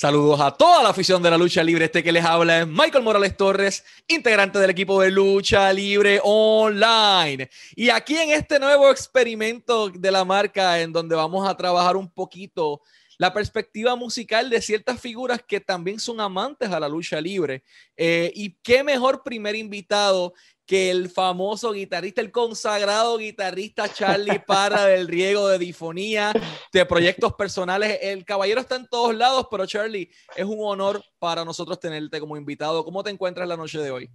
Saludos a toda la afición de la lucha libre. Este que les habla es Michael Morales Torres, integrante del equipo de lucha libre online. Y aquí en este nuevo experimento de la marca, en donde vamos a trabajar un poquito la perspectiva musical de ciertas figuras que también son amantes a la lucha libre. Eh, y qué mejor primer invitado que el famoso guitarrista, el consagrado guitarrista Charlie Parra del Riego de Difonía, de proyectos personales. El caballero está en todos lados, pero Charlie, es un honor para nosotros tenerte como invitado. ¿Cómo te encuentras la noche de hoy?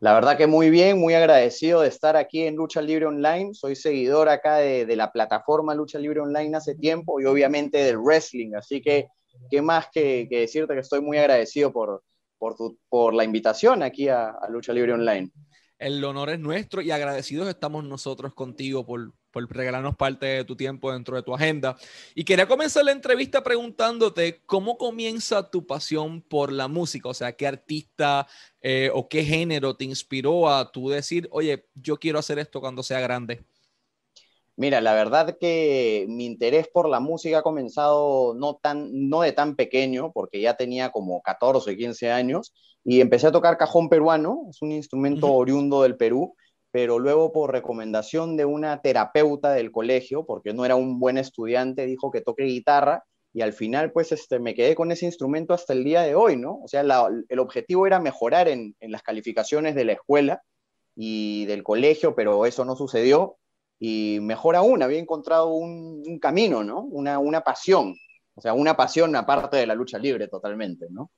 La verdad que muy bien, muy agradecido de estar aquí en Lucha Libre Online. Soy seguidor acá de, la plataforma Lucha Libre Online hace tiempo y obviamente del wrestling. Así que, ¿qué más que, decirte que estoy muy agradecido por, por, por la invitación aquí a, Lucha Libre Online. El honor es nuestro y agradecidos estamos nosotros contigo por, por regalarnos parte de tu tiempo dentro de tu agenda. Y quería comenzar la entrevista preguntándote cómo comienza tu pasión por la música, o sea, qué artista eh, o qué género te inspiró a tú decir, oye, yo quiero hacer esto cuando sea grande. Mira, la verdad que mi interés por la música ha comenzado no, tan, no de tan pequeño, porque ya tenía como 14, 15 años, y empecé a tocar cajón peruano, es un instrumento oriundo del Perú, pero luego por recomendación de una terapeuta del colegio, porque no era un buen estudiante, dijo que toque guitarra, y al final pues este, me quedé con ese instrumento hasta el día de hoy, ¿no? O sea, el objetivo era mejorar en, en las calificaciones de la escuela y del colegio, pero eso no sucedió y mejor aún, había encontrado un, camino, ¿no? Una, una, pasión, o sea, una pasión aparte de la lucha libre totalmente, ¿no?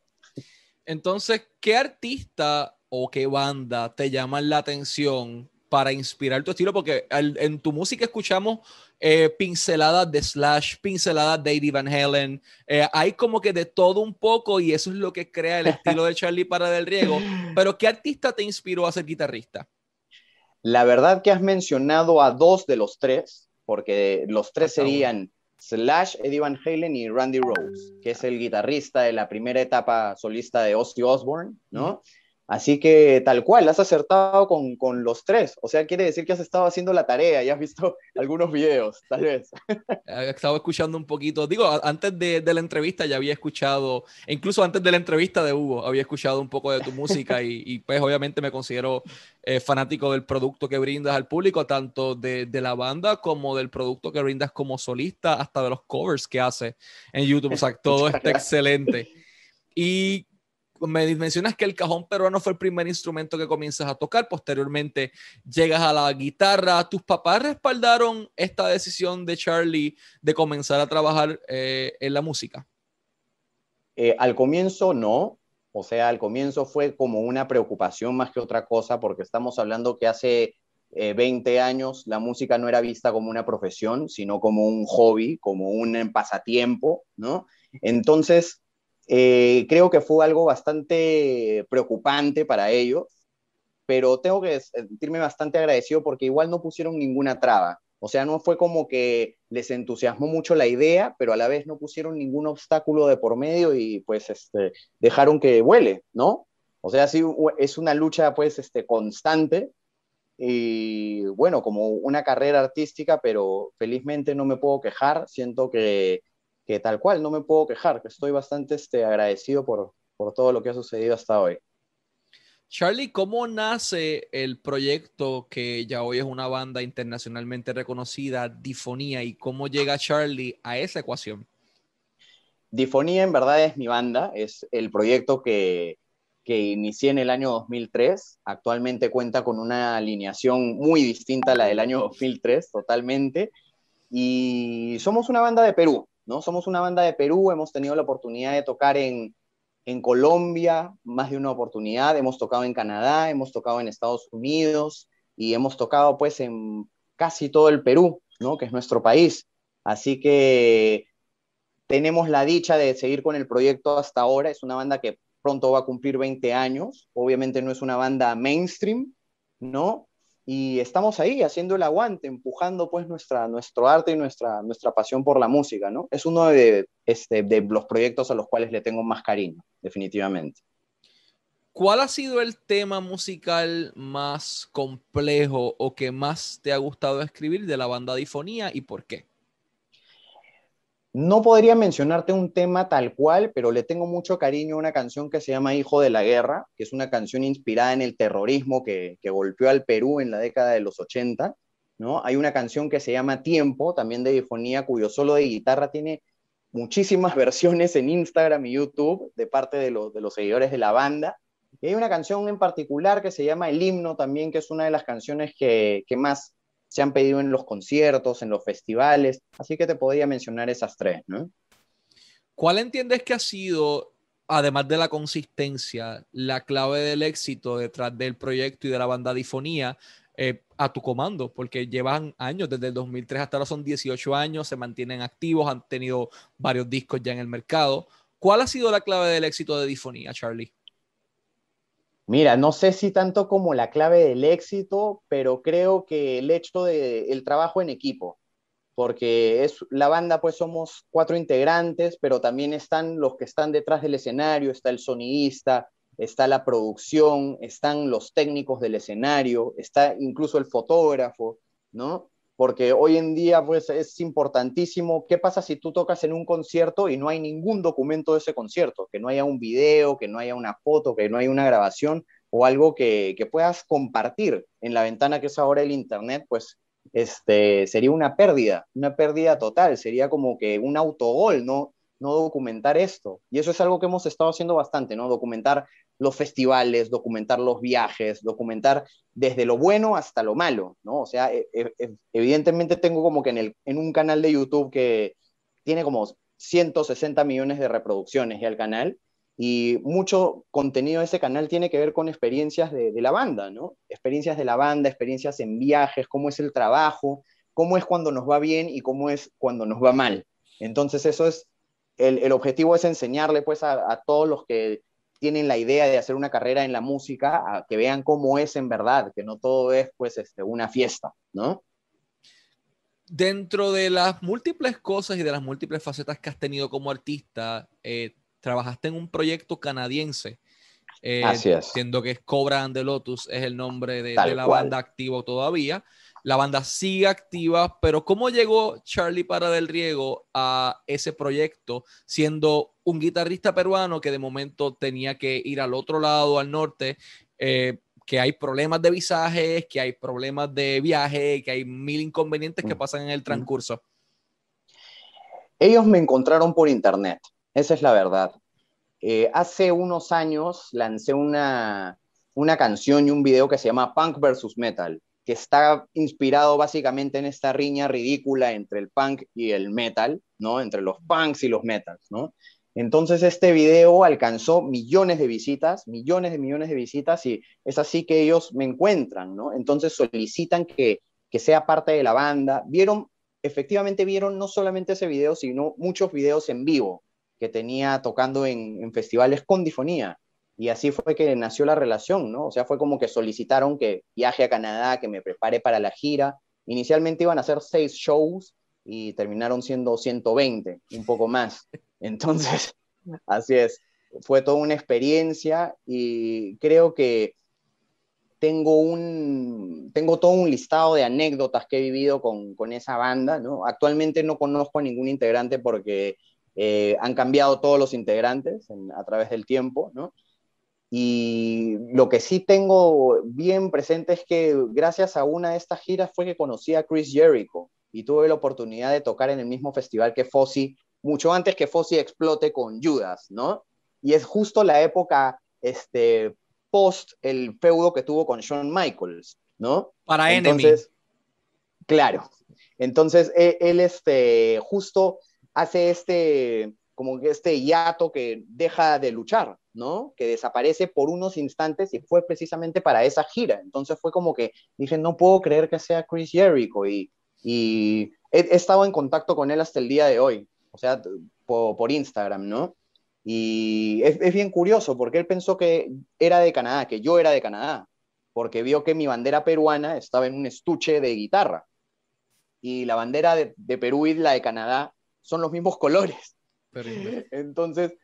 Entonces, ¿qué artista o qué banda te llaman la atención para inspirar tu estilo? Porque en tu música escuchamos eh, pinceladas de Slash, pinceladas de Eddie Van Halen, eh, hay como que de todo un poco y eso es lo que crea el estilo de Charlie para del Riego. Pero ¿qué artista te inspiró a ser guitarrista? La verdad que has mencionado a dos de los tres, porque los tres serían Slash, Eddie Van Halen y Randy Rhodes, que es el guitarrista de la primera etapa solista de Ozzy Osbourne, ¿no? Así que tal cual, has acertado con, con, los tres. O sea, quiere decir que has estado haciendo la tarea y has visto algunos videos, tal vez. He estado escuchando un poquito. Digo, antes de, de, la entrevista ya había escuchado, incluso antes de la entrevista de Hugo, había escuchado un poco de tu música y, y pues obviamente me considero eh, fanático del producto que brindas al público, tanto de, de, la banda como del producto que brindas como solista, hasta de los covers que hace en YouTube. O sea, todo está excelente. Y me mencionas que el cajón peruano fue el primer instrumento que comienzas a tocar, posteriormente llegas a la guitarra. ¿Tus papás respaldaron esta decisión de Charlie de comenzar a trabajar eh, en la música? Eh, al comienzo no, o sea, al comienzo fue como una preocupación más que otra cosa, porque estamos hablando que hace 20 eh, años la música no era vista como una profesión, sino como un hobby, como un pasatiempo, ¿no? Entonces, eh, creo que fue algo bastante preocupante para ellos, pero tengo que sentirme bastante agradecido porque igual no pusieron ninguna traba. O sea, no fue como que les entusiasmó mucho la idea, pero a la vez no pusieron ningún obstáculo de por medio y pues este, dejaron que vuele, ¿no? O sea, sí, es una lucha pues este, constante y bueno, como una carrera artística, pero felizmente no me puedo quejar. Siento que que tal cual, no me puedo quejar, que estoy bastante este, agradecido por, por todo lo que ha sucedido hasta hoy. Charlie, ¿cómo nace el proyecto que ya hoy es una banda internacionalmente reconocida, Difonía, y cómo llega Charlie a esa ecuación? Difonía en verdad es mi banda, es el proyecto que, que inicié en el año 2003. Actualmente cuenta con una alineación muy distinta a la del año 2003, totalmente. Y somos una banda de Perú, ¿no? Somos una banda de Perú, hemos tenido la oportunidad de tocar en, Colombia, más de una oportunidad, hemos tocado en Canadá, hemos tocado en Estados Unidos y hemos tocado pues en casi todo el Perú, ¿no? Que es nuestro país. Así que tenemos la dicha de seguir con el proyecto hasta ahora. Es una banda que pronto va a cumplir 20 años. Obviamente no es una banda mainstream, ¿no? Y estamos ahí haciendo el aguante, empujando pues nuestra, nuestro arte y nuestra, nuestra pasión por la música, ¿no? Es uno de, este, de los proyectos a los cuales le tengo más cariño, definitivamente. ¿Cuál ha sido el tema musical más complejo o que más te ha gustado escribir de la banda Difonía y por qué? No podría mencionarte un tema tal cual, pero le tengo mucho cariño a una canción que se llama Hijo de la Guerra, que es una canción inspirada en el terrorismo que, golpeó al Perú en la década de los 80. ¿no? Hay una canción que se llama Tiempo, también de difonía, cuyo solo de guitarra tiene muchísimas versiones en Instagram y YouTube de parte de, de los seguidores de la banda. Y hay una canción en particular que se llama El Himno también, que es una de las canciones que, que más se han pedido en los conciertos, en los festivales, así que te podría mencionar esas tres, ¿no? ¿Cuál entiendes que ha sido, además de la consistencia, la clave del éxito detrás del proyecto y de la banda Difonía eh, a tu comando? Porque llevan años, desde el 2003 hasta ahora son 18 años, se mantienen activos, han tenido varios discos ya en el mercado. ¿Cuál ha sido la clave del éxito de Difonía, Charlie? Mira, no sé si tanto como la clave del éxito, pero creo que el hecho de el trabajo en equipo, porque es la banda, pues somos cuatro integrantes, pero también están los que están detrás del escenario, está el sonidista, está la producción, están los técnicos del escenario, está incluso el fotógrafo, ¿no? Porque hoy en día pues es importantísimo qué pasa si tú tocas en un concierto y no hay ningún documento de ese concierto, que no haya un video, que no haya una foto, que no haya una grabación o algo que, que puedas compartir en la ventana que es ahora el Internet, pues este, sería una pérdida, una pérdida total, sería como que un autogol, ¿no? No documentar esto. Y eso es algo que hemos estado haciendo bastante, ¿no? Documentar los festivales, documentar los viajes, documentar desde lo bueno hasta lo malo, ¿no? O sea, e, e, e, evidentemente tengo como que en, el, en un canal de YouTube que tiene como 160 millones de reproducciones ya el canal, y mucho contenido de ese canal tiene que ver con experiencias de, la banda, ¿no? Experiencias de la banda, experiencias en viajes, cómo es el trabajo, cómo es cuando nos va bien y cómo es cuando nos va mal. Entonces eso es, el, objetivo es enseñarle pues a todos los que tienen la idea de hacer una carrera en la música, a que vean cómo es en verdad, que no todo es pues este, una fiesta, ¿no? Dentro de las múltiples cosas y de las múltiples facetas que has tenido como artista, eh, trabajaste en un proyecto canadiense. Eh, Así es. Siendo que es Cobra and the Lotus, es el nombre de, de la banda activo todavía. La banda sigue activa, pero ¿cómo llegó Charlie Para del Riego a ese proyecto siendo un guitarrista peruano que de momento tenía que ir al otro lado, al norte, eh, que hay problemas de visajes, que hay problemas de viaje, que hay mil inconvenientes que mm. pasan en el transcurso? Ellos me encontraron por internet, esa es la verdad. Eh, hace unos años lancé una, una canción y un video que se llama Punk versus Metal que está inspirado básicamente en esta riña ridícula entre el punk y el metal, ¿no? Entre los punks y los metals, ¿no? Entonces este video alcanzó millones de visitas, millones de millones de visitas y es así que ellos me encuentran, ¿no? Entonces solicitan que, que sea parte de la banda. Vieron, efectivamente vieron no solamente ese video, sino muchos videos en vivo que tenía tocando en, en festivales con difonía. Y así fue que nació la relación, ¿no? O sea, fue como que solicitaron que viaje a Canadá, que me prepare para la gira. Inicialmente iban a hacer seis shows y terminaron siendo 120, un poco más. Entonces, así es, fue toda una experiencia y creo que tengo, un, tengo todo un listado de anécdotas que he vivido con, con esa banda, ¿no? Actualmente no conozco a ningún integrante porque eh, han cambiado todos los integrantes a través del tiempo, ¿no? Y lo que sí tengo bien presente es que gracias a una de estas giras fue que conocí a Chris Jericho y tuve la oportunidad de tocar en el mismo festival que Fozzy, mucho antes que Fozzy explote con Judas, ¿no? Y es justo la época este, post el feudo que tuvo con Shawn Michaels, ¿no? Para Entonces, Claro. Entonces, él, él este, justo hace este, como que este hiato que deja de luchar, ¿no? Que desaparece por unos instantes y fue precisamente para esa gira. Entonces fue como que dije, no puedo creer que sea Chris Jericho y, y he, estado en contacto con él hasta el día de hoy, o sea, por, Instagram, ¿no? Y es, es, bien curioso porque él pensó que era de Canadá, que yo era de Canadá, porque vio que mi bandera peruana estaba en un estuche de guitarra y la bandera de, de Perú y la de Canadá son los mismos colores. Entonces,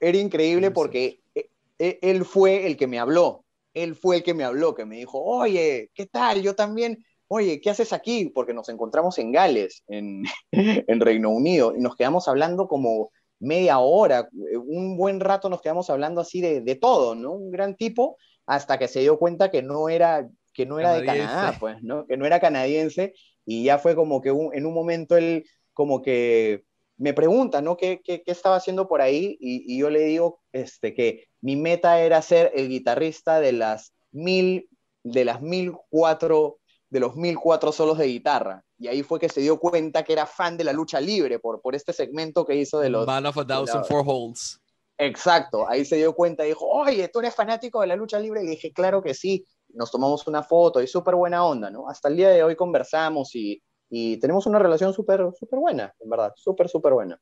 era increíble porque e, e, él fue el que me habló, él fue el que me habló, que me dijo, oye, ¿qué tal? Yo también oye, ¿qué haces aquí? Porque nos encontramos en Gales, en, en Reino Unido, y nos quedamos hablando como media hora, un buen rato nos quedamos hablando así de, de todo, ¿no? Un gran tipo, hasta que se dio cuenta que no era, que no era de Canadá, pues, ¿no? Que no era canadiense, y ya fue como que en un momento él como que me pregunta, ¿no? ¿Qué, qué, qué estaba haciendo por ahí? Y, y, yo le digo este, que mi meta era ser el guitarrista de las mil, de las mil cuatro, de los mil cuatro solos de guitarra. Y ahí fue que se dio cuenta que era fan de la lucha libre por, por este segmento que hizo de los... Man of a Thousand Four Holes. Exacto, ahí se dio cuenta y dijo, oye, ¿tú eres fanático de la lucha libre? Y le dije, claro que sí. Nos tomamos una foto y súper buena onda, ¿no? Hasta el día de hoy conversamos y, y tenemos una relación súper, súper buena, en verdad, súper, súper buena.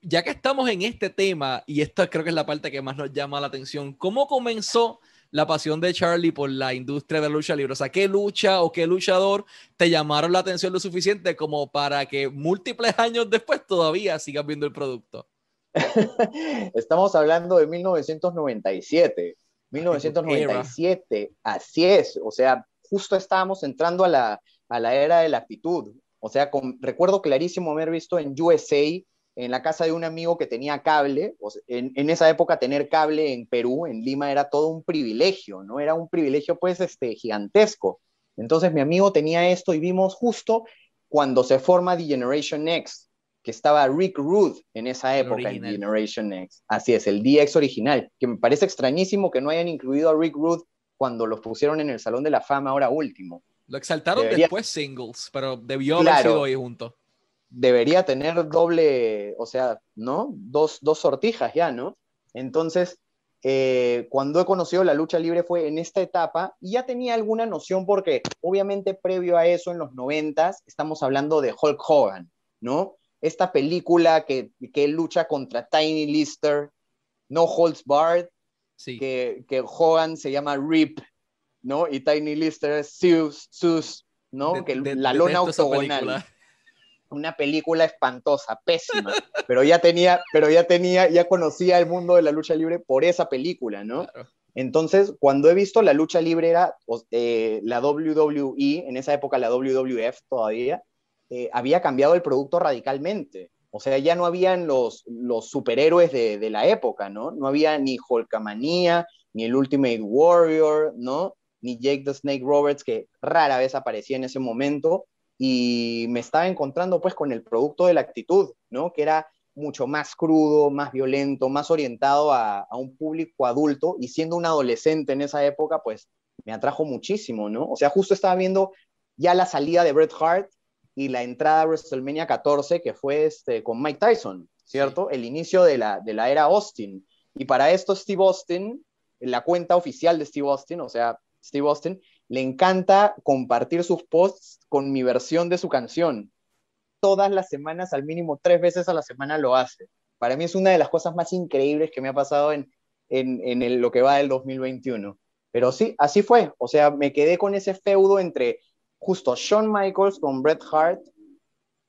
Ya que estamos en este tema, y esta creo que es la parte que más nos llama la atención, ¿cómo comenzó la pasión de Charlie por la industria de la lucha libre? O sea, ¿qué lucha o qué luchador te llamaron la atención lo suficiente como para que múltiples años después todavía sigas viendo el producto? Estamos hablando de 1997. 1997, así es. O sea, justo estábamos entrando a la, a la era de la actitud. O sea, con, recuerdo clarísimo haber visto en USA, en la casa de un amigo que tenía cable, o sea, en, en, esa época tener cable en Perú, en Lima, era todo un privilegio, ¿no? Era un privilegio pues este, gigantesco. Entonces mi amigo tenía esto y vimos justo cuando se forma The Generation X, que estaba Rick Rude en esa época en Generation X. Así es, el DX original, que me parece extrañísimo que no hayan incluido a Rick Rude cuando los pusieron en el Salón de la Fama ahora último. Lo exaltaron debería, después singles, pero debió claro, haber sido ahí junto. Debería tener doble, o sea, ¿no? Dos, dos sortijas ya, ¿no? Entonces, eh, cuando he conocido la lucha libre fue en esta etapa y ya tenía alguna noción porque obviamente previo a eso, en los noventas, estamos hablando de Hulk Hogan, ¿no? Esta película que, que lucha contra Tiny Lister, No Holds Barred, sí. que, que Hogan se llama Rip ¿no? Y Tiny Lister Zeus, Zeus, ¿no? De, que de, la lona octogonal. Película. Una película espantosa, pésima, pero ya tenía, pero ya tenía, ya conocía el mundo de la lucha libre por esa película, ¿no? Claro. Entonces, cuando he visto la lucha libre era eh, la WWE, en esa época la WWF todavía, eh, había cambiado el producto radicalmente. O sea, ya no habían los, los superhéroes de, de, la época, ¿no? No había ni Hulkamania, ni el Ultimate Warrior, ¿no? Ni Jake the Snake Roberts, que rara vez aparecía en ese momento, y me estaba encontrando pues con el producto de la actitud, ¿no? Que era mucho más crudo, más violento, más orientado a, a, un público adulto, y siendo un adolescente en esa época, pues me atrajo muchísimo, ¿no? O sea, justo estaba viendo ya la salida de Bret Hart y la entrada a WrestleMania 14, que fue este, con Mike Tyson, ¿cierto? El inicio de la, de la era Austin. Y para esto Steve Austin, la cuenta oficial de Steve Austin, o sea, Steve Austin, le encanta compartir sus posts con mi versión de su canción. Todas las semanas, al mínimo tres veces a la semana lo hace. Para mí es una de las cosas más increíbles que me ha pasado en, en, en el, lo que va del 2021. Pero sí, así fue. O sea, me quedé con ese feudo entre justo Shawn Michaels con Bret Hart,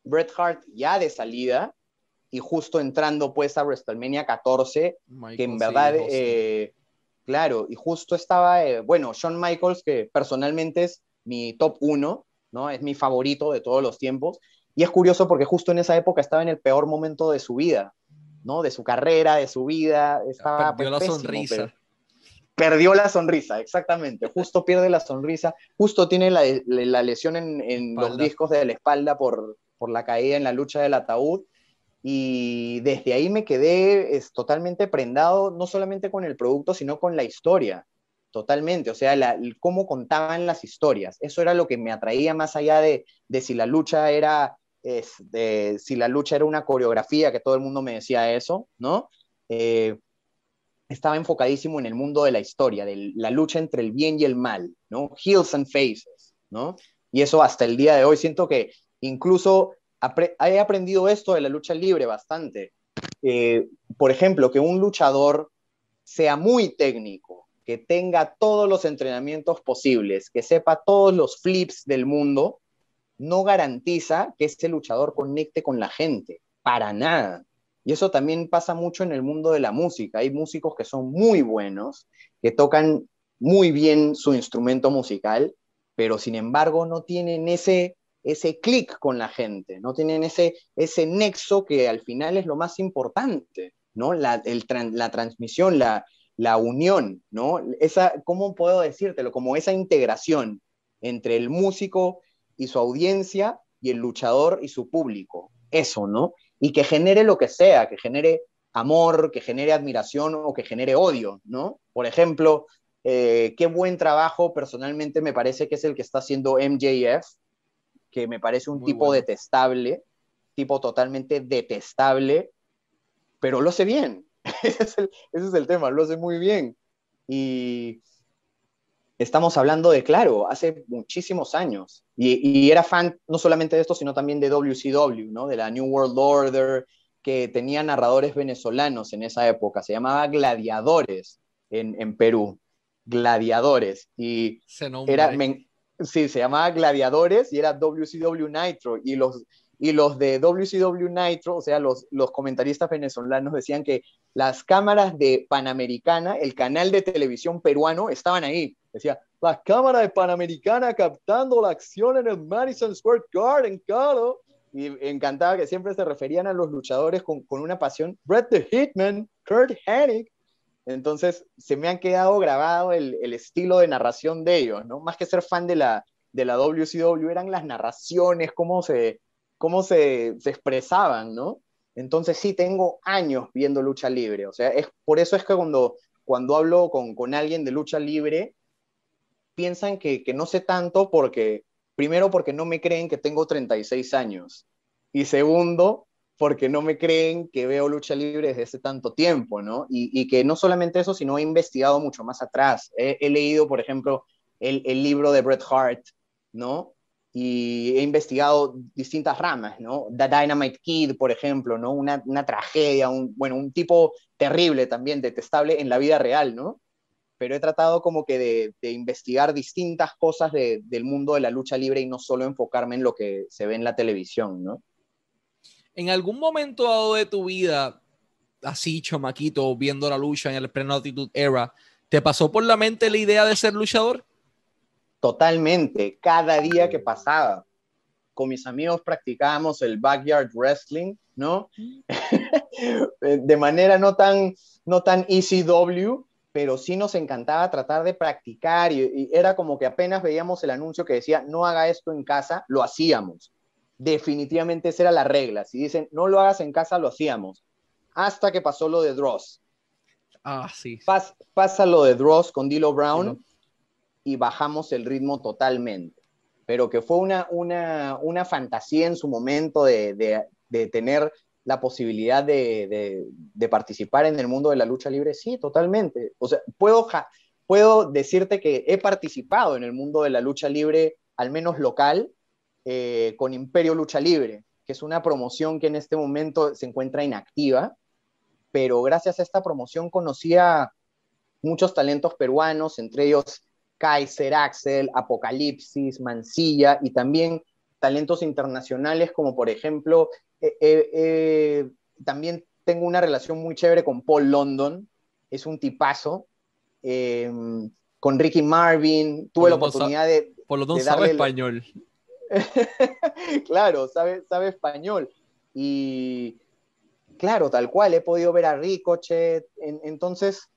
Bret Hart ya de salida y justo entrando pues a WrestleMania 14, Michael, que en verdad... Sí, eh, Claro, y justo estaba, eh, bueno, Shawn Michaels, que personalmente es mi top uno, ¿no? Es mi favorito de todos los tiempos. Y es curioso porque justo en esa época estaba en el peor momento de su vida, ¿no? De su carrera, de su vida. Estaba, perdió pues, la pésimo, sonrisa. Perdió la sonrisa, exactamente. Justo pierde la sonrisa. Justo tiene la, la lesión en, en los discos de la espalda por, por la caída en la lucha del ataúd y desde ahí me quedé es, totalmente prendado, no solamente con el producto, sino con la historia, totalmente, o sea, la, cómo contaban las historias, eso era lo que me atraía más allá de, de si la lucha era, si la lucha era una coreografía, que todo el mundo me decía eso, ¿no? Eh, estaba enfocadísimo en el mundo de la historia, de la lucha entre el bien y el mal, ¿no? Heels and faces, ¿no? Y eso hasta el día de hoy siento que incluso he aprendido esto de la lucha libre bastante. Eh, por ejemplo, que un luchador sea muy técnico, que tenga todos los entrenamientos posibles, que sepa todos los flips del mundo, no garantiza que ese luchador conecte con la gente, para nada. Y eso también pasa mucho en el mundo de la música. Hay músicos que son muy buenos, que tocan muy bien su instrumento musical, pero sin embargo no tienen ese, ese clic con la gente, no tienen ese, ese nexo que al final es lo más importante, ¿no? La, la transmisión, la, la unión, ¿no? Esa, ¿cómo puedo decírtelo? Como esa integración entre el músico y su audiencia y el luchador y su público. Eso, ¿no? Y que genere lo que sea, que genere amor, que genere admiración o que genere odio, ¿no? Por ejemplo, eh, qué buen trabajo personalmente me parece que es el que está haciendo MJF, que me parece un tipo detestable, tipo totalmente detestable, pero lo hace bien. ese, es el, ese es el tema, lo hace muy bien. Y estamos hablando de, claro, hace muchísimos años. Y, era fan no solamente de esto, sino también de WCW, ¿no? De la New World Order, que tenía narradores venezolanos en esa época. Se llamaba Gladiadores en, en Perú. Gladiadores. Y era, sí, se llamaba Gladiadores y era WCW Nitro. Y los, y los de WCW Nitro, o sea, los, los comentaristas venezolanos decían que las cámaras de Panamericana, el canal de televisión peruano, estaban ahí. Decía, la cámara de Panamericana captando la acción en el Madison Square Garden, claro. Y encantaba que siempre se referían a los luchadores con, con una pasión. Brett the Hitman, Kurt Hennig. Entonces, se me han quedado grabado el, el estilo de narración de ellos, ¿no? Más que ser fan de la, de la WCW, eran las narraciones, cómo se, cómo se, se expresaban, ¿no? Entonces sí tengo años viendo lucha libre, o sea, es, por eso es que cuando, cuando hablo con, con alguien de lucha libre, piensan que, que, no sé tanto porque, primero porque no me creen que tengo 36 años y segundo porque no me creen que veo lucha libre desde hace tanto tiempo, ¿no? Y, y que no solamente eso, sino he investigado mucho más atrás. He, he leído, por ejemplo, el, el libro de Bret Hart, ¿no? y he investigado distintas ramas, ¿no? The Dynamite Kid, por ejemplo, ¿no? Una, una, tragedia, un, bueno, un tipo terrible también, detestable en la vida real, ¿no? Pero he tratado como que de, de investigar distintas cosas de, del mundo de la lucha libre y no solo enfocarme en lo que se ve en la televisión, ¿no? En algún momento dado de tu vida, así chamaquito, viendo la lucha en el pre-Altitude Era, ¿te pasó por la mente la idea de ser luchador? Totalmente, cada día que pasaba. Con mis amigos practicábamos el backyard wrestling, ¿no? de manera no tan, no tan ECW, pero sí nos encantaba tratar de practicar y, era como que apenas veíamos el anuncio que decía no haga esto en casa, lo hacíamos. Definitivamente esa era la regla. Si dicen no lo hagas en casa, lo hacíamos. Hasta que pasó lo de Dross. Ah, sí. Pas, pasa lo de Dross con Dilo Brown y bajamos el ritmo totalmente. Pero que fue una, una, una fantasía en su momento de, de, de tener la posibilidad de, de, de, participar en el mundo de la lucha libre, sí, totalmente. O sea, puedo, puedo decirte que he participado en el mundo de la lucha libre, al menos local, eh, con Imperio Lucha Libre, que es una promoción que en este momento se encuentra inactiva, pero gracias a esta promoción conocí a muchos talentos peruanos, entre ellos Kaiser, Axel, Apocalipsis, Mancilla y también talentos internacionales como por ejemplo, eh, eh, eh, también tengo una relación muy chévere con Paul London, es un tipazo, eh, con Ricky Marvin, tuve la oportunidad de... Por lo tanto, sabe español. claro, sabe, sabe español. Y claro, tal cual, he podido ver a Ricochet, en, entonces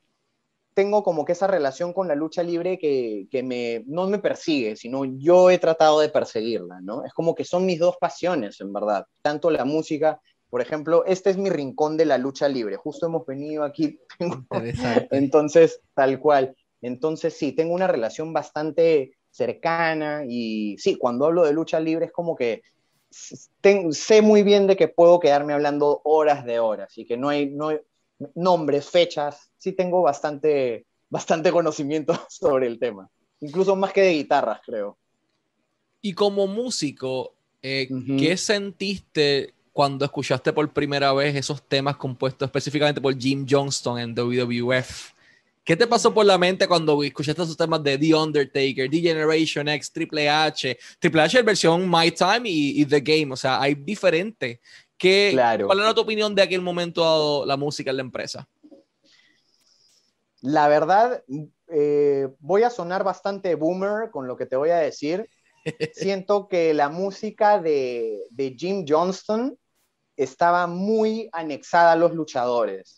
tengo como que esa relación con la lucha libre que, que, me, no me persigue, sino yo he tratado de perseguirla, ¿no? Es como que son mis dos pasiones, en verdad. Tanto la música, por ejemplo, este es mi rincón de la lucha libre. Justo hemos venido aquí. Entonces, tal cual. Entonces, sí, tengo una relación bastante cercana y sí, cuando hablo de lucha libre es como que ten, sé muy bien de que puedo quedarme hablando horas de horas y que no hay, no hay nombres, fechas, sí tengo bastante, bastante conocimiento sobre el tema, incluso más que de guitarras, creo. Y como músico, eh, uh -huh. ¿qué sentiste cuando escuchaste por primera vez esos temas compuestos específicamente por Jim Johnston en WWF? ¿Qué te pasó por la mente cuando escuchaste esos temas de The Undertaker, The Generation X, Triple H, Triple H versión My Time y, y The Game? O sea, hay diferentes. ¿Qué, claro. ¿Cuál era tu opinión de aquel momento dado la música en la empresa? la verdad, eh, voy a sonar bastante boomer con lo que te voy a decir. Siento que la música de, Jim Johnston estaba muy anexada a los luchadores,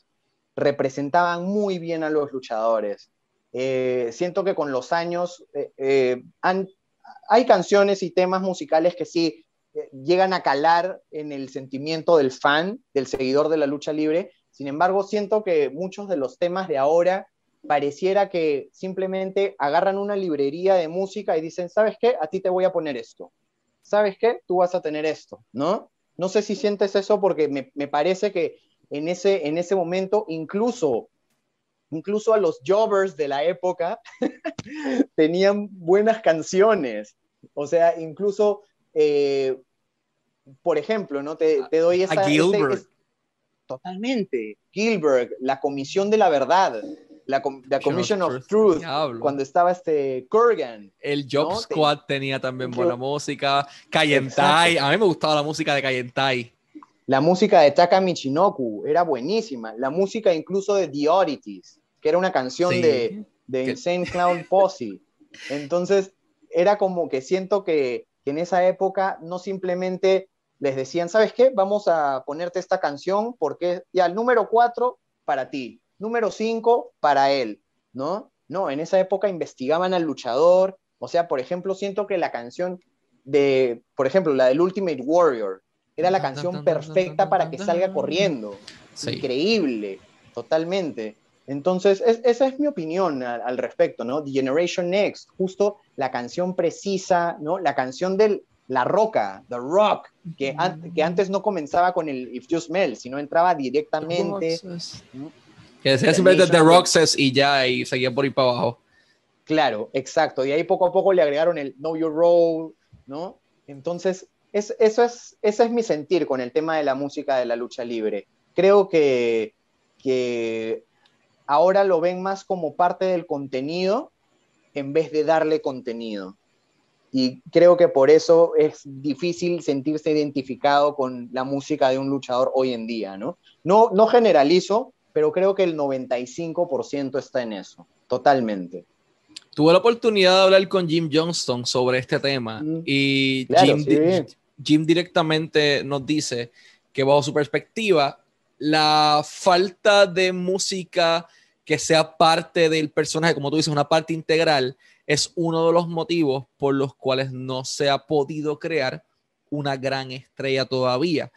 representaban muy bien a los luchadores. Eh, siento que con los años eh, hay canciones y temas musicales que sí llegan a calar en el sentimiento del fan, del seguidor de la lucha libre. Sin embargo, siento que muchos de los temas de ahora pareciera que simplemente agarran una librería de música y dicen, ¿sabes qué? A ti te voy a poner esto. ¿Sabes qué? Tú vas a tener esto, ¿no? No sé si sientes eso porque me, parece que en ese, en ese momento incluso, incluso a los jobbers de la época tenían buenas canciones. O sea, incluso, eh, por ejemplo, ¿no? Te, doy esa... Gilbert. totalmente. Gilbert, la Comisión de la Verdad la, Commission of Truth, cuando estaba este Kurgan. El Job Squad tenía también buena música. Kayentai, a mí me gustaba la música de Kayentai. La música de Taka Michinoku era buenísima. La música incluso de The Oddities, que era una canción de, de Insane Clown Posse. Entonces, era como que siento que, que en esa época no simplemente les decían, ¿sabes qué? Vamos a ponerte esta canción porque ya el número 4 para ti, número 5 para él, ¿no? No, en esa época investigaban al luchador, o sea, por ejemplo, siento que la canción de, por ejemplo, la del Ultimate Warrior, era la canción perfecta para que salga corriendo. Increíble, totalmente. Entonces, esa es mi opinión al, respecto, ¿no? The Generation Next, justo la canción precisa, ¿no? La canción de La Roca, The Rock, que, que antes no comenzaba con el If You Smell, sino entraba directamente. Que decía simplemente The Roxas y ya, y seguía por ahí para abajo. Claro, exacto. Y ahí poco a poco le agregaron el Know Your Role, ¿no? Entonces, es, eso es, ese es mi sentir con el tema de la música de la lucha libre. Creo que, que ahora lo ven más como parte del contenido en vez de darle contenido. Y creo que por eso es difícil sentirse identificado con la música de un luchador hoy en día, ¿no? No, no generalizo, pero creo que el 95% está en eso, totalmente. Tuve la oportunidad de hablar con Jim Johnston sobre este tema mm. y Jim, directamente nos dice que bajo su perspectiva, la falta de música que sea parte del personaje, como tú dices, una parte integral, es uno de los motivos por los cuales no se ha podido crear una gran estrella todavía.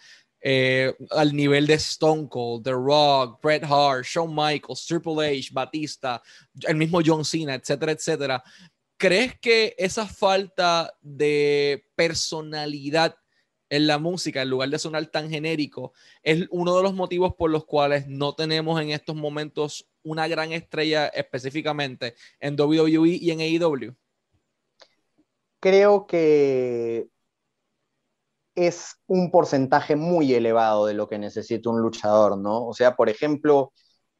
Eh, al nivel de Stone Cold, The Rock, Bret Hart, Shawn Michaels, Triple H, Batista, el mismo John Cena, etcétera, etcétera. ¿Crees que esa falta de personalidad en la música, en lugar de sonar tan genérico, es uno de los motivos por los cuales no tenemos en estos momentos una gran estrella específicamente en WWE y en AEW? Creo que es un porcentaje muy elevado de lo que necesita un luchador, ¿no? O sea, por ejemplo,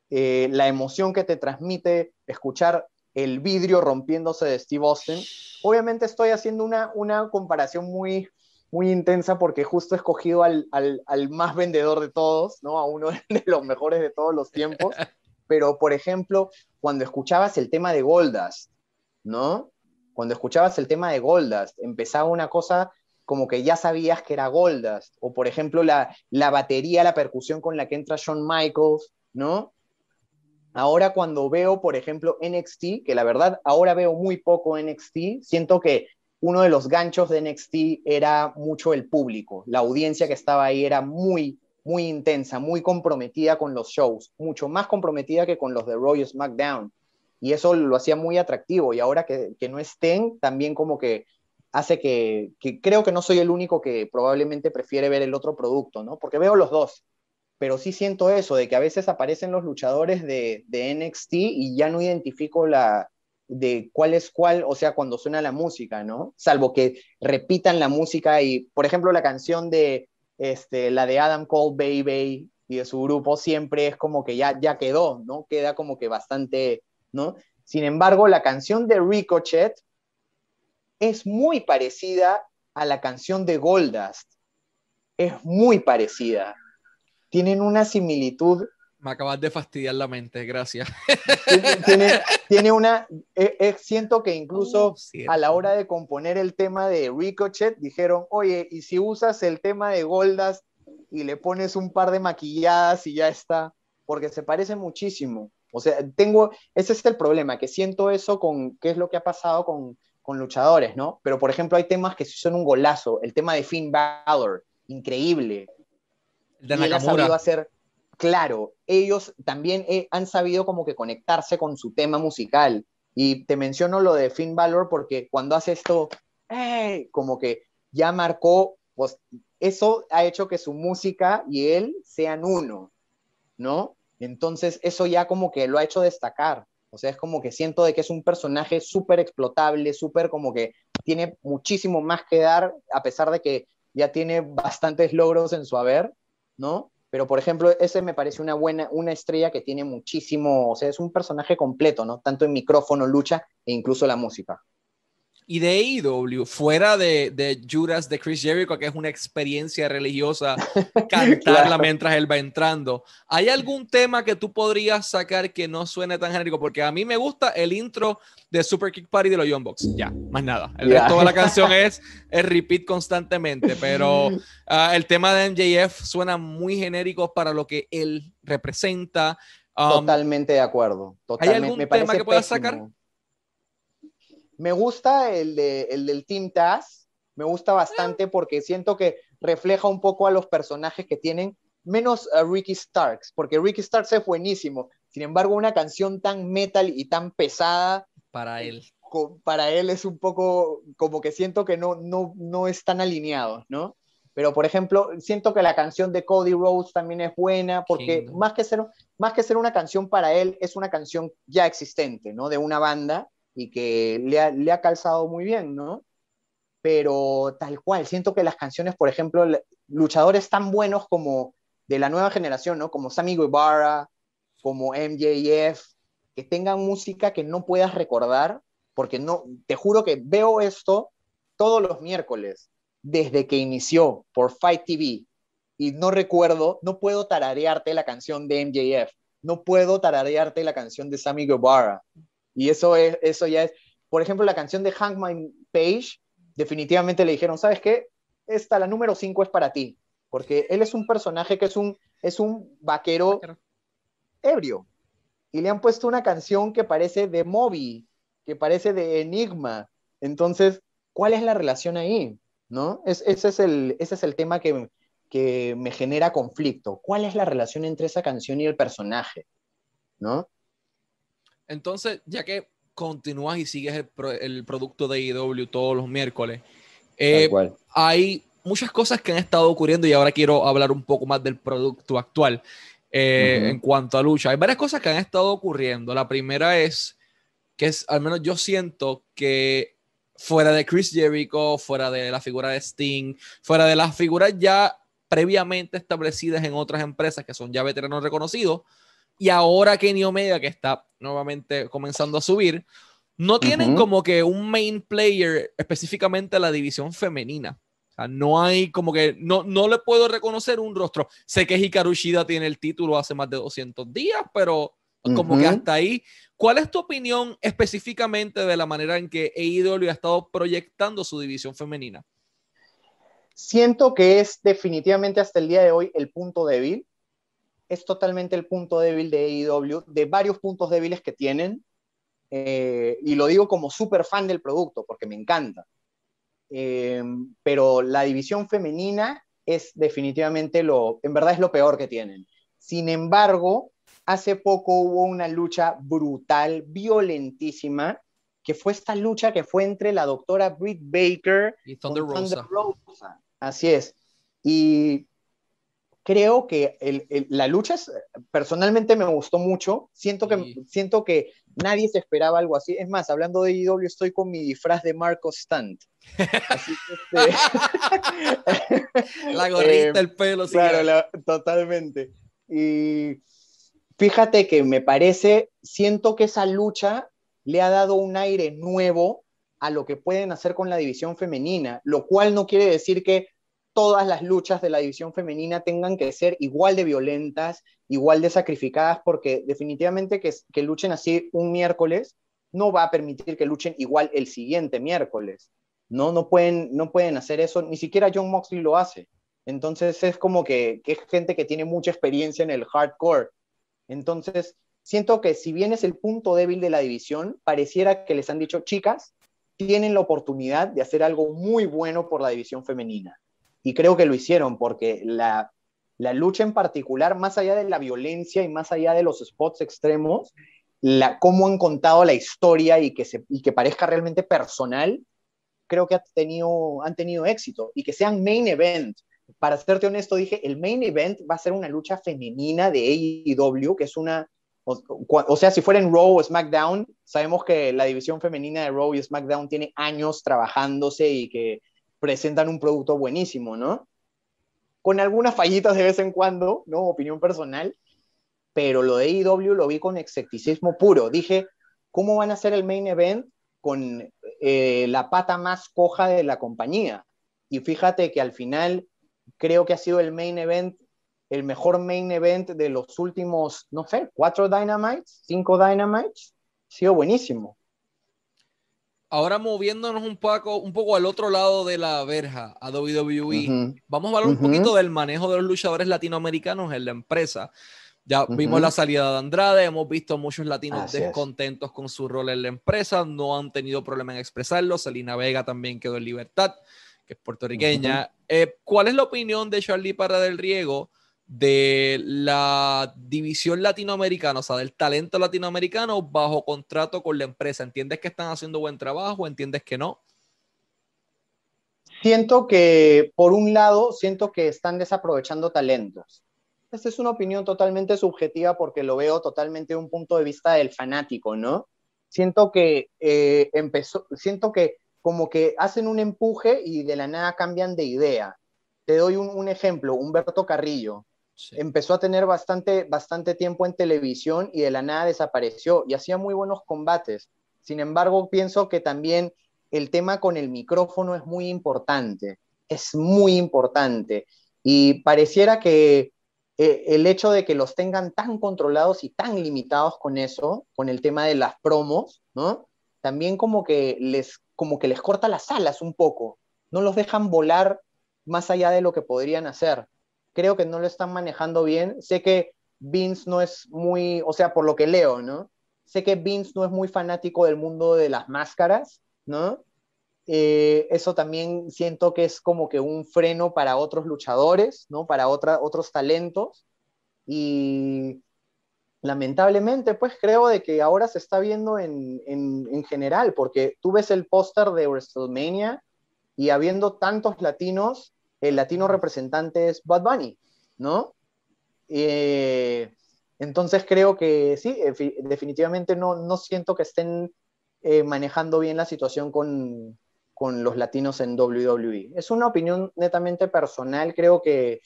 eh, la emoción que te transmite escuchar el vidrio rompiéndose de Steve Austin. Obviamente estoy haciendo una, una comparación muy, muy intensa porque justo he escogido al, al, más vendedor de todos, ¿no? A uno de los mejores de todos los tiempos. Pero, por ejemplo, cuando escuchabas el tema de Goldust, ¿no? Cuando escuchabas el tema de Goldust, empezaba una cosa como que ya sabías que era Goldust, o por ejemplo la, la batería, la percusión con la que entra Shawn Michaels, ¿no? Ahora cuando veo, por ejemplo, NXT, que la verdad ahora veo muy poco NXT, siento que uno de los ganchos de NXT era mucho el público, la audiencia que estaba ahí era muy, muy intensa, muy comprometida con los shows, mucho más comprometida que con los de Royal SmackDown. Y eso lo hacía muy atractivo. Y ahora que, que no estén, también como que hace que, creo que no soy el único que probablemente prefiere ver el otro producto, ¿no? Porque veo los dos, pero sí siento eso, de que a veces aparecen los luchadores de, NXT y ya no identifico la de cuál es cuál, o sea, cuando suena la música, ¿no? Salvo que repitan la música y, por ejemplo, la canción de, este, la de Adam Cole Baby y de su grupo siempre es como que ya, ya quedó, ¿no? Queda como que bastante, ¿no? Sin embargo, la canción de Ricochet, es muy parecida a la canción de Goldust. Es muy parecida. Tienen una similitud Me acabas de fastidiar la mente, gracias. Tiene, una, eh, eh, siento que incluso oh, a la hora de componer el tema de Ricochet, dijeron, oye, ¿y si usas el tema de Goldas y le pones un par de maquilladas y ya está? Porque se parece muchísimo. O sea, tengo, ese es el problema, que siento eso con, qué es lo que ha pasado con, con luchadores, ¿no? Pero, por ejemplo, hay temas que son un golazo. El tema de Finn Balor, increíble. De y él ha sabido hacer, claro, ellos también eh, han sabido como que conectarse con su tema musical. Y te menciono lo de Finn Balor porque cuando hace esto, eh, como que ya marcó, pues eso ha hecho que su música y él sean uno, ¿no? Entonces eso ya como que lo ha hecho destacar. O sea, es como que siento de que es un personaje súper explotable, súper como que tiene muchísimo más que dar, a pesar de que ya tiene bastantes logros en su haber, ¿no? Pero, por ejemplo, ese me parece una buena, una estrella que tiene muchísimo, o sea, es un personaje completo, ¿no? Tanto en micrófono, lucha e incluso la música. Y de AEW, fuera de, de, Judas de Chris Jericho, que es una experiencia religiosa cantarla mientras él va entrando, ¿hay algún tema que tú podrías sacar que no suene tan genérico? Porque a mí me gusta el intro de Super Kick Party de los Young Bucks. Ya, más nada. El resto de la canción es el repeat constantemente, pero ah, el tema de MJF suena muy genérico para lo que él representa. Um, Totalmente de acuerdo. Totalmente. ¿Hay algún tema que puedas sacar? Me gusta el, de, el del Team Taz, me gusta bastante porque siento que refleja un poco a los personajes que tienen, menos a Ricky Starks, porque Ricky Starks es buenísimo. Sin embargo, una canción tan metal y tan pesada. Para él. Para él es un poco como que siento que no, no, no están alineados, ¿no? Pero, por ejemplo, siento que la canción de Cody Rhodes también es buena, porque más que, ser, más que ser una canción para él, es una canción ya existente, ¿no? De una banda y que le ha, le ha calzado muy bien, ¿no? Pero tal cual, siento que las canciones, por ejemplo, luchadores tan buenos como de la nueva generación, ¿no? Como Sammy Guevara, como MJF, que tengan música que no puedas recordar, porque no, te juro que veo esto todos los miércoles, desde que inició por Fight TV, y no recuerdo, no puedo tararearte la canción de MJF, no puedo tararearte la canción de Sammy Guevara, y eso, es, eso ya es, por ejemplo, la canción de Hankman Page, definitivamente le dijeron, ¿sabes qué? Esta, la número 5 es para ti, porque él es un personaje que es un, es un vaquero, ebrio. Y le han puesto una canción que parece de Moby, que parece de Enigma. Entonces, ¿cuál es la relación ahí? ¿No? ese, es el, ese es el tema que, que me genera conflicto. ¿Cuál es la relación entre esa canción y el personaje? ¿No? Entonces, ya que continúas y sigues el, producto de IW todos los miércoles, eh, hay muchas cosas que han estado ocurriendo y ahora quiero hablar un poco más del producto actual eh, en cuanto a lucha. Hay varias cosas que han estado ocurriendo. La primera es que es, al menos yo siento que fuera de Chris Jericho, fuera de la figura de Sting, fuera de las figuras ya previamente establecidas en otras empresas que son ya veteranos reconocidos, y ahora Kenny Omega, que está nuevamente comenzando a subir, no tienen como que un main player específicamente la división femenina. O sea, no hay como que, no, no le puedo reconocer un rostro. Sé que Hikaru Shida tiene el título hace más de 200 días, pero como que hasta ahí. ¿Cuál es tu opinión específicamente de la manera en que AEW ha estado proyectando su división femenina? Siento que es definitivamente hasta el día de hoy el punto débil es totalmente el punto débil de AEW, de varios puntos débiles que tienen, eh, y lo digo como súper fan del producto, porque me encanta. Eh, pero la división femenina es definitivamente lo, en verdad es lo peor que tienen. Sin embargo, hace poco hubo una lucha brutal, violentísima, que fue esta lucha que fue entre la doctora Britt Baker y Thunder Rosa. Así es. Y creo que la lucha personalmente me gustó mucho. Siento que, siento que nadie se esperaba algo así. Es más, hablando de IW, estoy con mi disfraz de Marco Stunt. Este, la gorrita, el pelo. Claro, totalmente. Y fíjate que me parece, siento que esa lucha le ha dado un aire nuevo a lo que pueden hacer con la división femenina, lo cual no quiere decir que todas las luchas de la división femenina tengan que ser igual de violentas, igual de sacrificadas, porque definitivamente que, luchen así un miércoles no va a permitir que luchen igual el siguiente miércoles. No, no pueden, no pueden hacer eso, ni siquiera John Moxley lo hace. Entonces es como que es gente que tiene mucha experiencia en el hardcore. Entonces, siento que si bien es el punto débil de la división, pareciera que les han dicho, chicas, tienen la oportunidad de hacer algo muy bueno por la división femenina. Y creo que lo hicieron porque la, la lucha en particular, más allá de la violencia y más allá de los spots extremos, la, cómo han contado la historia y que, se, y que parezca realmente personal, creo que ha tenido, han tenido éxito. Y que sean main event. Para serte honesto, dije, el main event va a ser una lucha femenina de AEW, que es una o, sea, si fuera en Raw o SmackDown, sabemos que la división femenina de Raw y SmackDown tiene años trabajándose y que presentan un producto buenísimo, ¿no? Con algunas fallitas de vez en cuando, ¿no? Opinión personal, pero lo de AEW lo vi con escepticismo puro. Dije, ¿cómo van a hacer el main event con eh, la pata más coja de la compañía? Y fíjate que al final creo que ha sido el main event el mejor main event de los últimos, no sé, cuatro Dynamites, cinco Dynamites. Ha sido buenísimo. Ahora moviéndonos un poco, un poco al otro lado de la verja, a WWE, vamos a hablar un poquito del manejo de los luchadores latinoamericanos en la empresa. Ya vimos la salida de Andrade, hemos visto muchos latinos descontentos con su rol en la empresa, no han tenido problema en expresarlo. Selina Vega también quedó en libertad, que es puertorriqueña. Eh, ¿Cuál es la opinión de Charlie Parra del Riego de la división latinoamericana, o sea, del talento latinoamericano bajo contrato con la empresa. ¿Entiendes que están haciendo buen trabajo? ¿Entiendes que no? Siento que, por un lado, siento que están desaprovechando talentos. Esta es una opinión totalmente subjetiva porque lo veo totalmente de un punto de vista del fanático, ¿no? Siento que eh, empezó, siento que como que hacen un empuje y de la nada cambian de idea. Te doy un, un ejemplo, Humberto Carrillo Empezó a tener bastante, bastante tiempo en televisión y de la nada desapareció y hacía muy buenos combates. Sin embargo, pienso que también el tema con el micrófono es muy importante, es muy importante. Y pareciera que eh, el hecho de que los tengan tan controlados y tan limitados con eso, con el tema de las promos, ¿no? También como que les, como que les corta las alas un poco, no los dejan volar más allá de lo que podrían hacer creo que no lo están manejando bien. Sé que Vince no es muy, o sea, por lo que leo, ¿no? Sé que Vince no es muy fanático del mundo de las máscaras, ¿no? Eh, eso también siento que es como que un freno para otros luchadores, ¿no? Para otra, otros talentos. Y lamentablemente, pues creo de que ahora se está viendo en, en, en general, porque tú ves el póster de WrestleMania y habiendo tantos latinos, el latino representante es Bad Bunny, ¿no? Eh, entonces creo que sí, definitivamente no, no siento que estén eh, manejando bien la situación con, con, los latinos en WWE. Es una opinión netamente personal, creo que,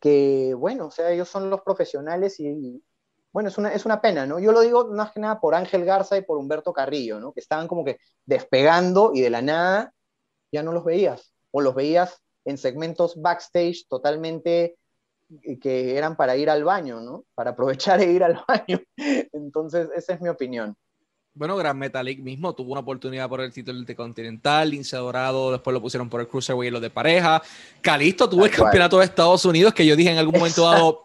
que, bueno, o sea, ellos son los profesionales y, bueno, es una, es una pena, ¿no? Yo lo digo más que nada por Ángel Garza y por Humberto Carrillo, ¿no? Que estaban como que despegando y de la nada ya no los veías, o los veías en segmentos backstage totalmente eh, que eran para ir al baño, ¿no? Para aprovechar e ir al baño. Entonces, esa es mi opinión. Bueno, Gran Metalik mismo tuvo una oportunidad por el título Intercontinental, Lince Dorado, después lo pusieron por el Cruiserweight y lo de pareja. Calisto tuvo el campeonato de Estados Unidos, que yo dije en algún momento dado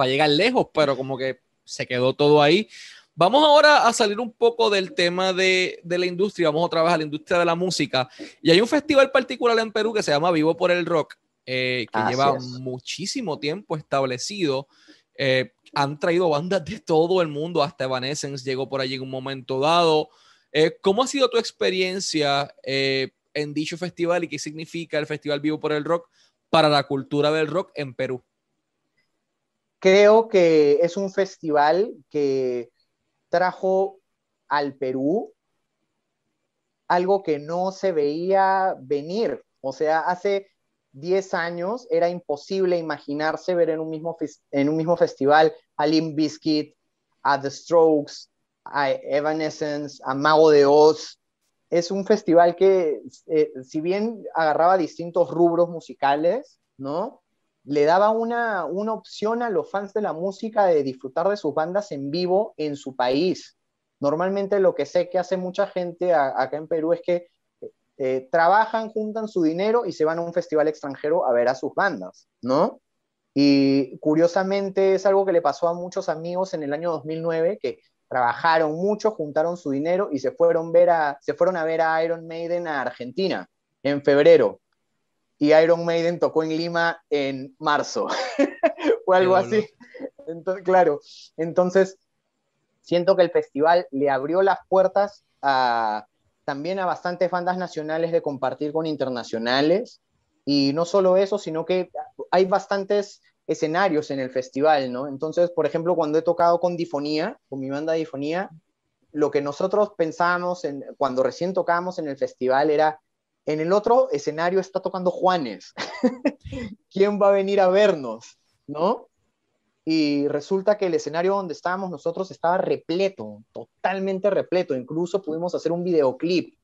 va a llegar lejos, pero como que se quedó todo ahí. Vamos ahora a salir un poco del tema de, la industria, vamos otra vez a la industria de la música. Y hay un festival particular en Perú que se llama Vivo por el Rock, eh, que lleva muchísimo tiempo establecido. Eh, han traído bandas de todo el mundo, hasta Evanescence llegó por allí en un momento dado. Eh, ¿Cómo ha sido tu experiencia en dicho festival y qué significa el Festival Vivo por el Rock para la cultura del rock en Perú? Creo que es un festival que trajo al Perú algo que no se veía venir. O sea, hace 10 años era imposible imaginarse ver en un mismo, en un mismo festival a Limp Bizkit, a The Strokes, a Evanescence, a Mago de Oz, es un festival que, eh, si bien agarraba distintos rubros musicales, ¿no? Le daba una, una opción a los fans de la música de disfrutar de sus bandas en vivo en su país. Normalmente lo que sé que hace mucha gente acá en Perú es que eh, trabajan, juntan su dinero y se van a un festival extranjero a ver a sus bandas, ¿no? Y curiosamente es algo que le pasó a muchos amigos en el año 2009 que trabajaron mucho, juntaron su dinero y se fueron, ver a, se fueron a ver a Iron Maiden a Argentina en febrero. Y Iron Maiden tocó en Lima en marzo. Fue algo así. Entonces, claro, entonces siento que el festival le abrió las puertas a, también a bastantes bandas nacionales de compartir con internacionales. Y no solo eso, sino que hay bastantes escenarios en el festival, ¿no? Entonces, por ejemplo, cuando he tocado con Difonía, con mi banda Difonía, lo que nosotros pensábamos en, cuando recién tocábamos en el festival era, en el otro escenario está tocando Juanes, ¿quién va a venir a vernos? ¿No? Y resulta que el escenario donde estábamos nosotros estaba repleto, totalmente repleto, incluso pudimos hacer un videoclip.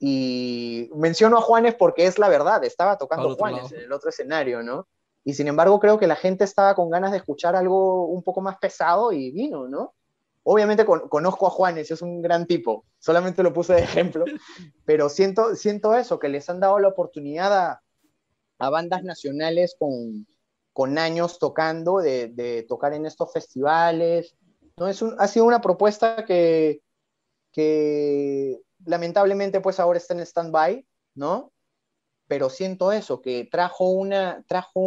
Y menciono a Juanes porque es la verdad, estaba tocando Juanes en el otro escenario, ¿no? Y sin embargo, creo que la gente estaba con ganas de escuchar algo un poco más pesado y vino, ¿no? Obviamente conozco a Juanes, es un gran tipo, solamente lo puse de ejemplo, pero siento, siento eso, que les han dado la oportunidad a, a bandas nacionales con, con años tocando, de, de, tocar en estos festivales. ¿no? Es un, ha sido una propuesta que, que lamentablemente pues ahora está en stand-by, ¿no? pero siento eso, que trajo, una, trajo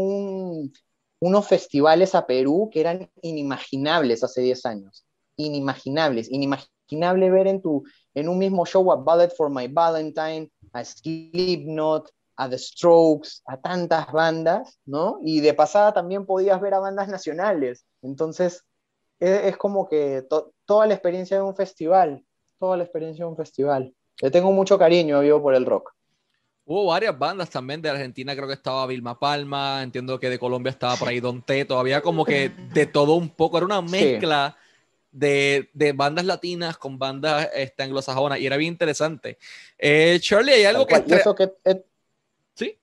unos festivales a Perú que eran inimaginables hace 10 años. Inimaginables. Inimaginable ver en, tu, en un mismo show a Ballet for My Valentine, a Slipknot, a The Strokes, a tantas bandas, ¿no? Y de pasada también podías ver a bandas nacionales. Entonces, e, es, como que toda la experiencia de un festival, toda la experiencia de un festival. Le tengo mucho cariño, vivo por el rock. Hubo varias bandas también de Argentina, creo que estaba Vilma Palma, entiendo que de Colombia estaba por ahí Don Teto, había como que de todo un poco, era una mezcla de, de, bandas latinas con bandas este, anglosajonas y era bien interesante. Eh, Charlie, hay algo que... que ¿Sí?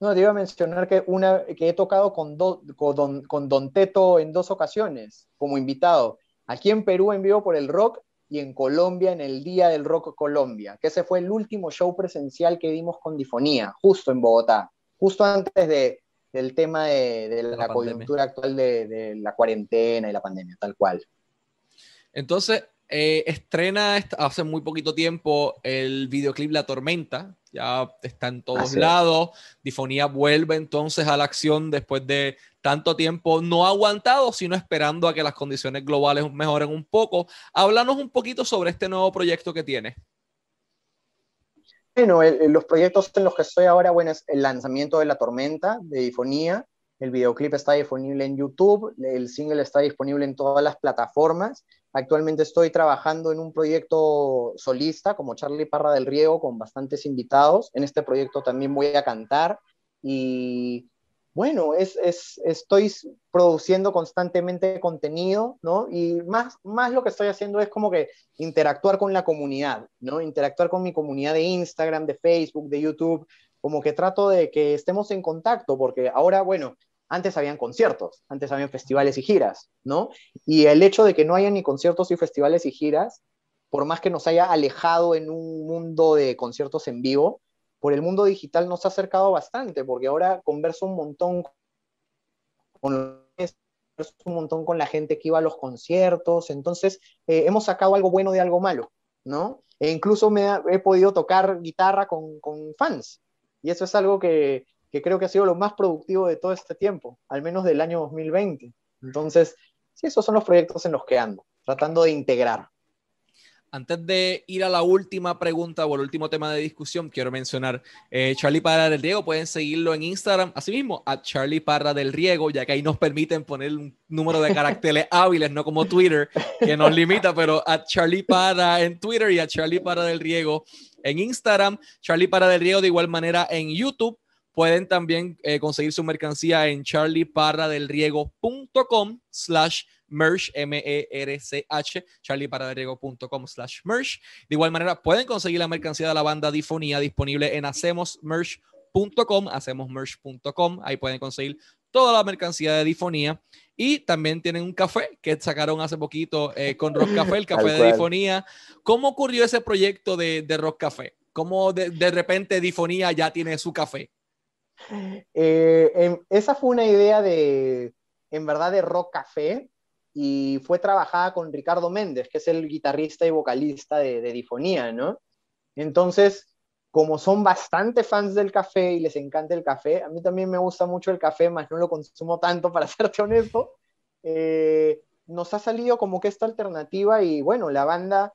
No, te iba a mencionar que, una, que he tocado con, con, don, con Don Teto en dos ocasiones como invitado. Aquí en Perú en vivo por el rock y en Colombia en el Día del Rock Colombia, que ese fue el último show presencial que dimos con Difonía, justo en Bogotá, justo antes de, del tema de, la, coyuntura actual de, la cuarentena y la pandemia, tal cual. Entonces, eh, estrena hace muy poquito tiempo el videoclip La Tormenta, ya está en todos lados. Difonía vuelve entonces a la acción después de tanto tiempo no aguantado, sino esperando a que las condiciones globales mejoren un poco. Háblanos un poquito sobre este nuevo proyecto que tiene. Bueno, los proyectos en los que estoy ahora, bueno, es el lanzamiento de La Tormenta, de Difonía. El videoclip está disponible en YouTube, el single está disponible en todas las plataformas. Actualmente estoy trabajando en un proyecto solista como Charlie Parra del Riego con bastantes invitados. En este proyecto también voy a cantar y bueno, es, es, estoy produciendo constantemente contenido, ¿no? Y más, más lo que estoy haciendo es como que interactuar con la comunidad, ¿no? Interactuar con mi comunidad de Instagram, de Facebook, de YouTube, como que trato de que estemos en contacto, porque ahora, bueno, antes habían conciertos, antes habían festivales y giras, ¿no? Y el hecho de que no haya ni conciertos y festivales y giras, por más que nos haya alejado en un mundo de conciertos en vivo, por el mundo digital nos ha acercado bastante, porque ahora converso un montón con la gente que iba a los conciertos, entonces eh, hemos sacado algo bueno de algo malo, ¿no? E incluso me he podido tocar guitarra con fans, y eso es algo que, que, creo que ha sido lo más productivo de todo este tiempo, al menos del año 2020. Entonces, sí, esos son los proyectos en los que ando, tratando de integrar. Antes de ir a la última pregunta o el último tema de discusión, quiero mencionar eh, Charlie Parra del Riego. Pueden seguirlo en Instagram, asimismo, a Charlie Parra del Riego, ya que ahí nos permiten poner un número de caracteres hábiles, no como Twitter, que nos limita, pero a Charlie Parra en Twitter y a Charlie Parra del Riego en Instagram. Charlie Parra del Riego de igual manera en YouTube. Pueden también eh, conseguir su mercancía en charlieparradelriego.com slash merch, M-E-R-C-H, charlieparaderiego.com slash merch. De igual manera, pueden conseguir la mercancía de la banda Difonía disponible en hacemosmerch.com, hacemosmerch.com. Ahí pueden conseguir toda la mercancía de Difonía. Y también tienen un café que sacaron hace poquito eh, con Rock Café, el café de Difonía. ¿Cómo ocurrió ese proyecto de, de Rock Café? ¿Cómo de, de, repente Difonía ya tiene su café? Eh, esa fue una idea de, en verdad, de Rock Café y fue trabajada con Ricardo Méndez, que es el guitarrista y vocalista de, Difonía, ¿no? Entonces, como son bastante fans del café y les encanta el café, a mí también me gusta mucho el café, más no lo consumo tanto, para serte honesto, eh, nos ha salido como que esta alternativa y bueno, la banda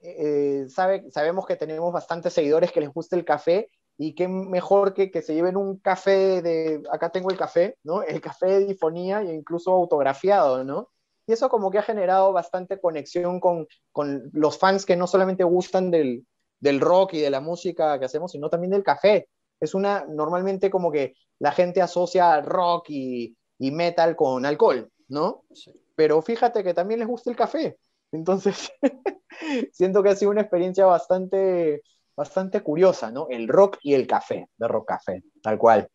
eh, sabe, sabemos que tenemos bastantes seguidores que les gusta el café y qué mejor que, que se lleven un café de, acá tengo el café, ¿no? El café de difonía e incluso autografiado, ¿no? Y eso como que ha generado bastante conexión con, con los fans que no solamente gustan del, del rock y de la música que hacemos, sino también del café. Es una, normalmente como que la gente asocia rock y, y metal con alcohol, ¿no? Sí. Pero fíjate que también les gusta el café. Entonces, siento que ha sido una experiencia bastante, bastante curiosa, ¿no? El rock y el café, de rock café, tal cual.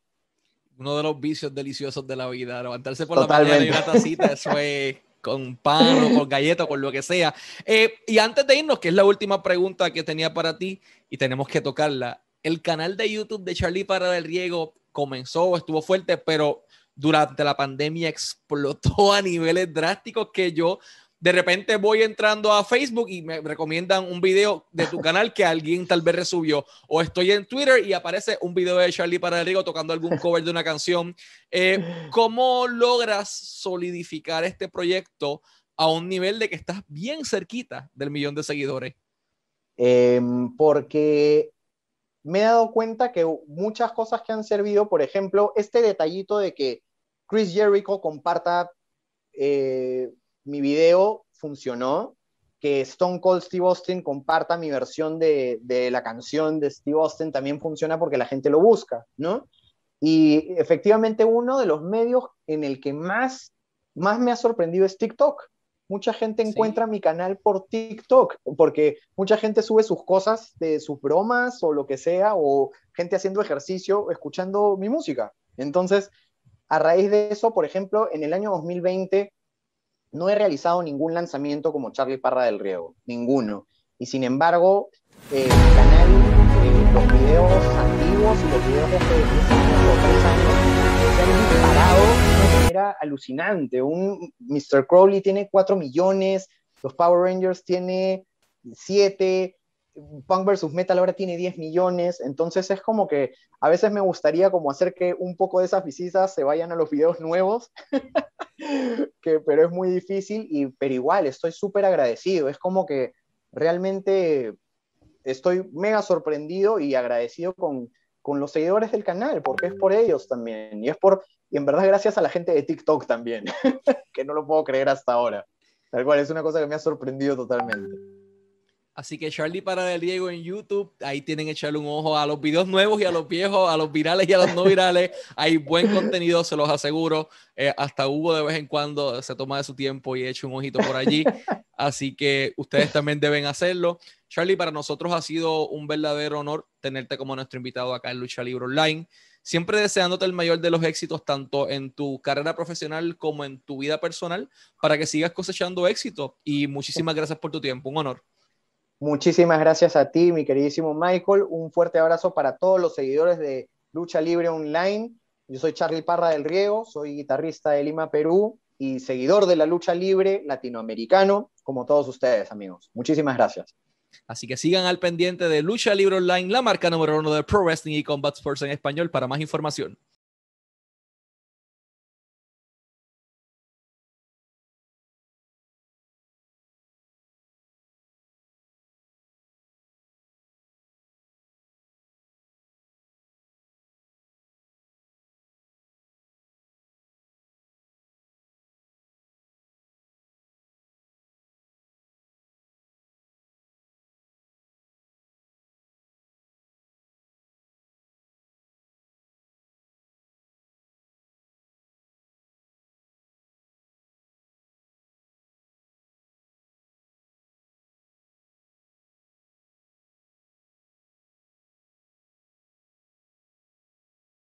Uno de los vicios deliciosos de la vida, levantarse por Totalmente. la mañana y una tacita, eso es con pan o con galleta o con lo que sea. Eh, y antes de irnos, que es la última pregunta que tenía para ti y tenemos que tocarla, el canal de YouTube de Charlie para del Riego comenzó, estuvo fuerte, pero durante la pandemia explotó a niveles drásticos que yo de repente voy entrando a Facebook y me recomiendan un video de tu canal que alguien tal vez resubió. O estoy en Twitter y aparece un video de Charlie Rigo tocando algún cover de una canción. Eh, ¿Cómo logras solidificar este proyecto a un nivel de que estás bien cerquita del millón de seguidores? Eh, porque me he dado cuenta que muchas cosas que han servido, por ejemplo, este detallito de que Chris Jericho comparta eh, mi video funcionó, que Stone Cold Steve Austin comparta mi versión de, de, la canción de Steve Austin también funciona porque la gente lo busca, ¿no? Y efectivamente uno de los medios en el que más, más me ha sorprendido es TikTok. Mucha gente encuentra sí. mi canal por TikTok, porque mucha gente sube sus cosas de sus bromas o lo que sea, o gente haciendo ejercicio, escuchando mi música. Entonces, a raíz de eso, por ejemplo, en el año 2020 no he realizado ningún lanzamiento como Charlie Parra del Riego, ninguno. Y sin embargo, eh, mi canal, eh, los videos antiguos y los videos de hace 10 años o 3 años se han disparado de manera alucinante. Un Mr. Crowley tiene 4 millones, los Power Rangers tiene 7, Punk vs. Metal ahora tiene 10 millones, entonces es como que a veces me gustaría como hacer que un poco de esas visitas se vayan a los videos nuevos, que, pero es muy difícil, y, pero igual estoy súper agradecido, es como que realmente estoy mega sorprendido y agradecido con, con los seguidores del canal, porque es por ellos también, y es por, y en verdad gracias a la gente de TikTok también, que no lo puedo creer hasta ahora. Tal cual, es una cosa que me ha sorprendido totalmente. Así que Charlie para del Diego en YouTube, ahí tienen que echarle un ojo a los videos nuevos y a los viejos, a los virales y a los no virales. Hay buen contenido, se los aseguro. Eh, hasta Hugo de vez en cuando se toma de su tiempo y echa un ojito por allí. Así que ustedes también deben hacerlo. Charlie, para nosotros ha sido un verdadero honor tenerte como nuestro invitado acá en Lucha Libre Online. Siempre deseándote el mayor de los éxitos, tanto en tu carrera profesional como en tu vida personal, para que sigas cosechando éxito. Y muchísimas gracias por tu tiempo. Un honor. Muchísimas gracias a ti, mi queridísimo Michael. Un fuerte abrazo para todos los seguidores de Lucha Libre Online. Yo soy Charlie Parra del Riego, soy guitarrista de Lima, Perú y seguidor de la lucha libre latinoamericano, como todos ustedes, amigos. Muchísimas gracias. Así que sigan al pendiente de Lucha Libre Online, la marca número uno de Pro Wrestling y Combat Sports en español para más información.